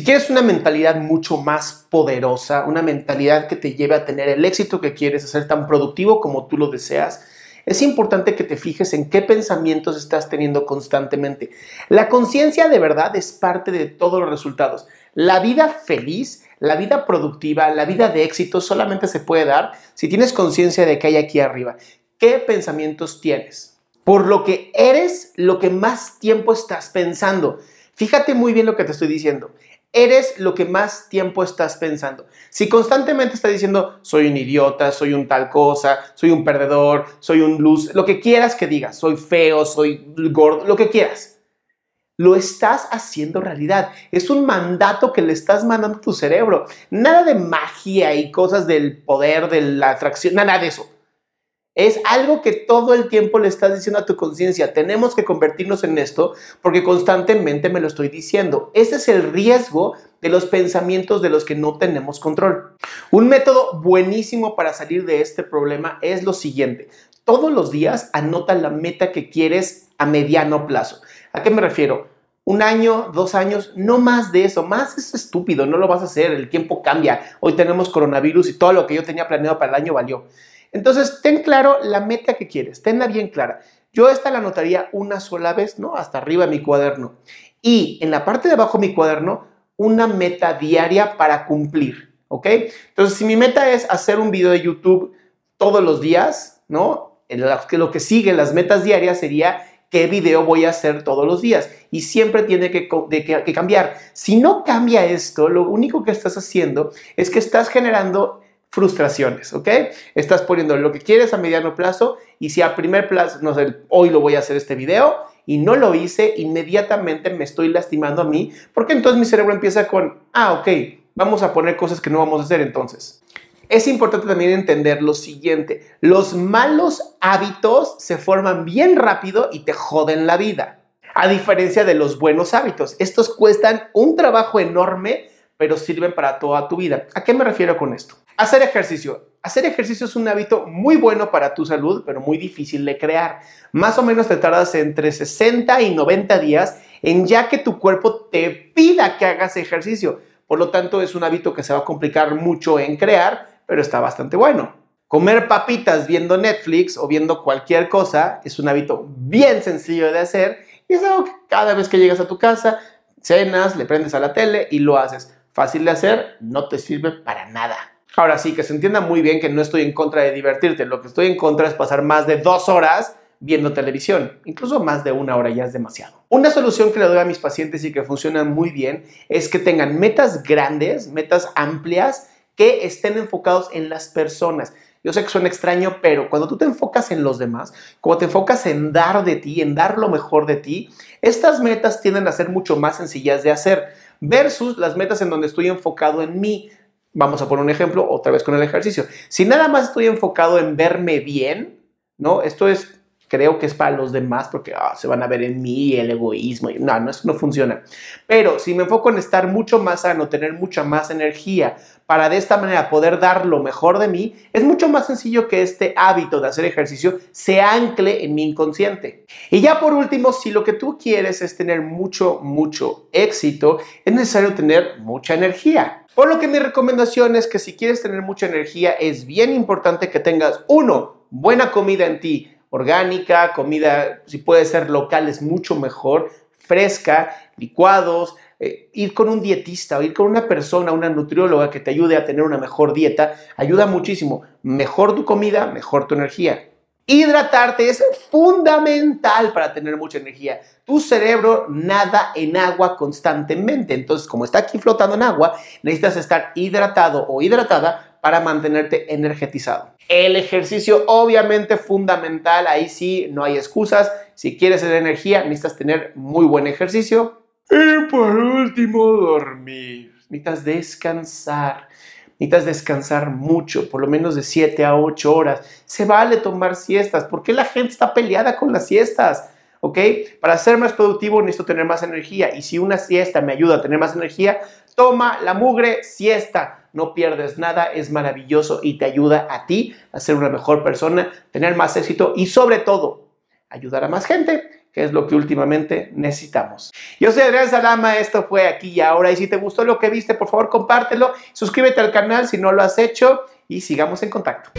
Si quieres una mentalidad mucho más poderosa, una mentalidad que te lleve a tener el éxito que quieres, a ser tan productivo como tú lo deseas, es importante que te fijes en qué pensamientos estás teniendo constantemente. La conciencia de verdad es parte de todos los resultados. La vida feliz, la vida productiva, la vida de éxito solamente se puede dar si tienes conciencia de que hay aquí arriba. ¿Qué pensamientos tienes? Por lo que eres lo que más tiempo estás pensando. Fíjate muy bien lo que te estoy diciendo eres lo que más tiempo estás pensando. Si constantemente estás diciendo, soy un idiota, soy un tal cosa, soy un perdedor, soy un luz, lo que quieras que digas, soy feo, soy gordo, lo que quieras. Lo estás haciendo realidad. Es un mandato que le estás mandando a tu cerebro. Nada de magia y cosas del poder, de la atracción, nada de eso. Es algo que todo el tiempo le estás diciendo a tu conciencia. Tenemos que convertirnos en esto porque constantemente me lo estoy diciendo. Ese es el riesgo de los pensamientos de los que no tenemos control. Un método buenísimo para salir de este problema es lo siguiente. Todos los días anota la meta que quieres a mediano plazo. ¿A qué me refiero? Un año, dos años, no más de eso. Más es estúpido, no lo vas a hacer. El tiempo cambia. Hoy tenemos coronavirus y todo lo que yo tenía planeado para el año valió. Entonces, ten claro la meta que quieres, tenla bien clara. Yo esta la anotaría una sola vez, ¿no? Hasta arriba de mi cuaderno. Y en la parte de abajo de mi cuaderno, una meta diaria para cumplir, ¿ok? Entonces, si mi meta es hacer un video de YouTube todos los días, ¿no? Lo que sigue, las metas diarias sería qué video voy a hacer todos los días. Y siempre tiene que, que, cambiar. Si no cambia esto, lo único que estás haciendo es que estás generando frustraciones, ¿ok? Estás poniendo lo que quieres a mediano plazo y si a primer plazo, no sé, hoy lo voy a hacer este video y no lo hice, inmediatamente me estoy lastimando a mí, porque entonces mi cerebro empieza con, ah, ok, vamos a poner cosas que no vamos a hacer entonces. Es importante también entender lo siguiente, los malos hábitos se forman bien rápido y te joden la vida. A diferencia de los buenos hábitos, estos cuestan un trabajo enorme, pero sirven para toda tu vida. ¿A qué me refiero con esto? Hacer ejercicio. Hacer ejercicio es un hábito muy bueno para tu salud, pero muy difícil de crear. Más o menos te tardas entre 60 y 90 días en ya que tu cuerpo te pida que hagas ejercicio. Por lo tanto, es un hábito que se va a complicar mucho en crear, pero está bastante bueno. Comer papitas viendo Netflix o viendo cualquier cosa es un hábito bien sencillo de hacer y es algo que cada vez que llegas a tu casa, cenas, le prendes a la tele y lo haces. Fácil de hacer, no te sirve para nada. Ahora sí, que se entienda muy bien que no estoy en contra de divertirte. Lo que estoy en contra es pasar más de dos horas viendo televisión. Incluso más de una hora ya es demasiado. Una solución que le doy a mis pacientes y que funciona muy bien es que tengan metas grandes, metas amplias, que estén enfocados en las personas. Yo sé que suena extraño, pero cuando tú te enfocas en los demás, cuando te enfocas en dar de ti, en dar lo mejor de ti, estas metas tienden a ser mucho más sencillas de hacer versus las metas en donde estoy enfocado en mí, Vamos a poner un ejemplo otra vez con el ejercicio. Si nada más estoy enfocado en verme bien, ¿no? Esto es, creo que es para los demás porque ah, se van a ver en mí el egoísmo. No, no, eso no funciona. Pero si me enfoco en estar mucho más sano, tener mucha más energía para de esta manera poder dar lo mejor de mí, es mucho más sencillo que este hábito de hacer ejercicio se ancle en mi inconsciente. Y ya por último, si lo que tú quieres es tener mucho, mucho éxito, es necesario tener mucha energía. Por lo que mi recomendación es que si quieres tener mucha energía, es bien importante que tengas, uno, buena comida en ti, orgánica, comida, si puede ser local, es mucho mejor, fresca, licuados, eh, ir con un dietista o ir con una persona, una nutrióloga que te ayude a tener una mejor dieta, ayuda muchísimo. Mejor tu comida, mejor tu energía. Hidratarte es fundamental para tener mucha energía. Tu cerebro nada en agua constantemente. Entonces, como está aquí flotando en agua, necesitas estar hidratado o hidratada para mantenerte energetizado. El ejercicio obviamente fundamental, ahí sí no hay excusas. Si quieres tener energía, necesitas tener muy buen ejercicio. Y por último, dormir. Necesitas descansar. Necesitas descansar mucho, por lo menos de 7 a 8 horas. Se vale tomar siestas. ¿Por qué la gente está peleada con las siestas? ¿Ok? Para ser más productivo necesito tener más energía. Y si una siesta me ayuda a tener más energía, toma la mugre siesta. No pierdes nada, es maravilloso y te ayuda a ti a ser una mejor persona, tener más éxito y sobre todo ayudar a más gente que es lo que últimamente necesitamos. Yo soy Adrián Salama, esto fue aquí y ahora, y si te gustó lo que viste, por favor compártelo, suscríbete al canal si no lo has hecho y sigamos en contacto.